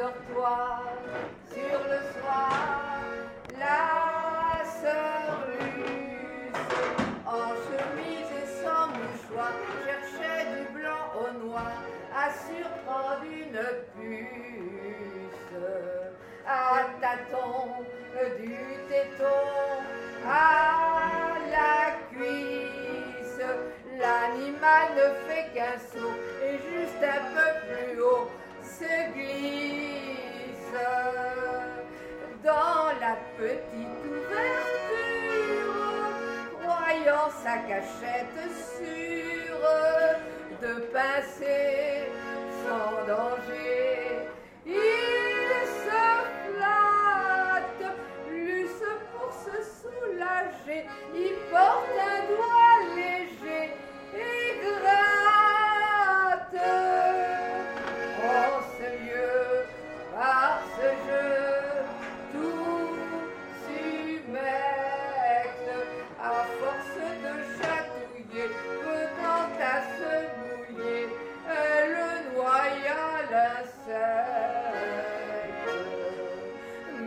Endors-toi sur le soir, la sœur en chemise et sans mouchoir, cherchait du blanc au noir à surprendre une puce. À tâtons du téton à la cuisse, l'animal ne fait qu'un saut et juste un peu plus haut se glisse dans la petite ouverture, croyant sa cachette sûre de pincer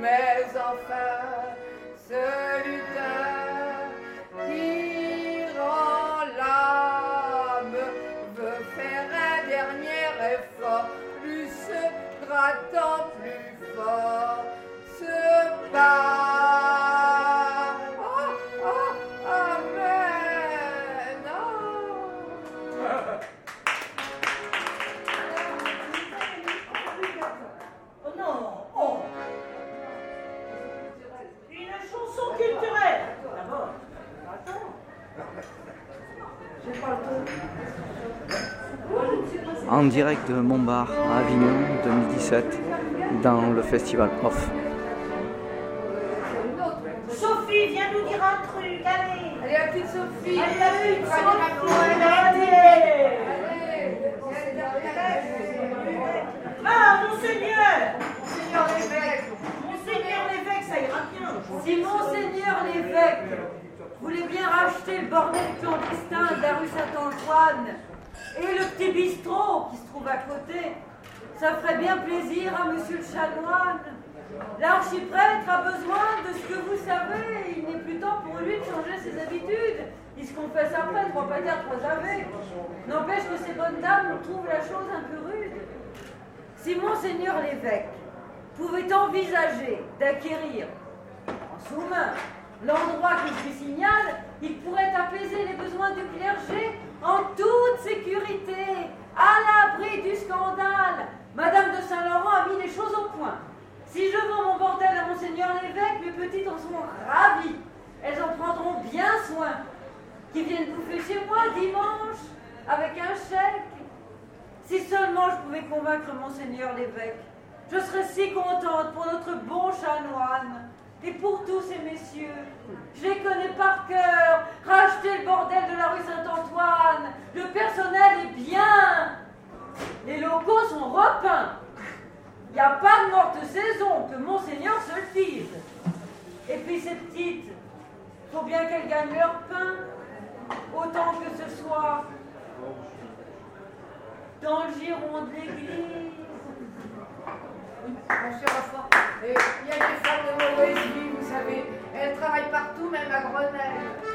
Mais enfin, ce En direct de Montbar à Avignon 2017 dans le festival Off. Sophie, viens nous dire un truc, allez Allez, la petite Sophie. Allez, la petite Allez, Sophie, allez. allez Allez. Ah, monseigneur Monseigneur l'évêque. Monseigneur l'évêque, ça ira bien Si Monseigneur l'évêque voulait bien racheter le bordel rue Et le petit bistrot qui se trouve à côté, ça ferait bien plaisir à monsieur le chanoine. L'archiprêtre a besoin de ce que vous savez. Il n'est plus temps pour lui de changer ses habitudes. Il se confesse après, trois pas trois ave. N'empêche que ces bonnes dames trouvent la chose un peu rude. Si Monseigneur l'évêque pouvait envisager d'acquérir en sous-main l'endroit que je lui signale, il pourrait apaiser les besoins du clergé en toute sécurité, à l'abri du scandale. Madame de Saint-Laurent a mis les choses au point. Si je vends mon bordel à Monseigneur l'évêque, mes petites en sont ravies. Elles en prendront bien soin. Qui viennent bouffer chez moi dimanche avec un chèque. Si seulement je pouvais convaincre Monseigneur l'évêque, je serais si contente pour notre bon chanoine et pour tous ces messieurs. Je les connais par cœur le bordel de la rue Saint-Antoine. Le personnel est bien. Les locaux sont repeints. Il n'y a pas de morte saison, que Monseigneur se le dise. Et puis ces petites, faut bien qu'elles gagnent leur pain, autant que ce soit dans le giron de l'église. Il y a des femmes de mauvaise vous savez. Elles travaillent partout, même à Grenelle.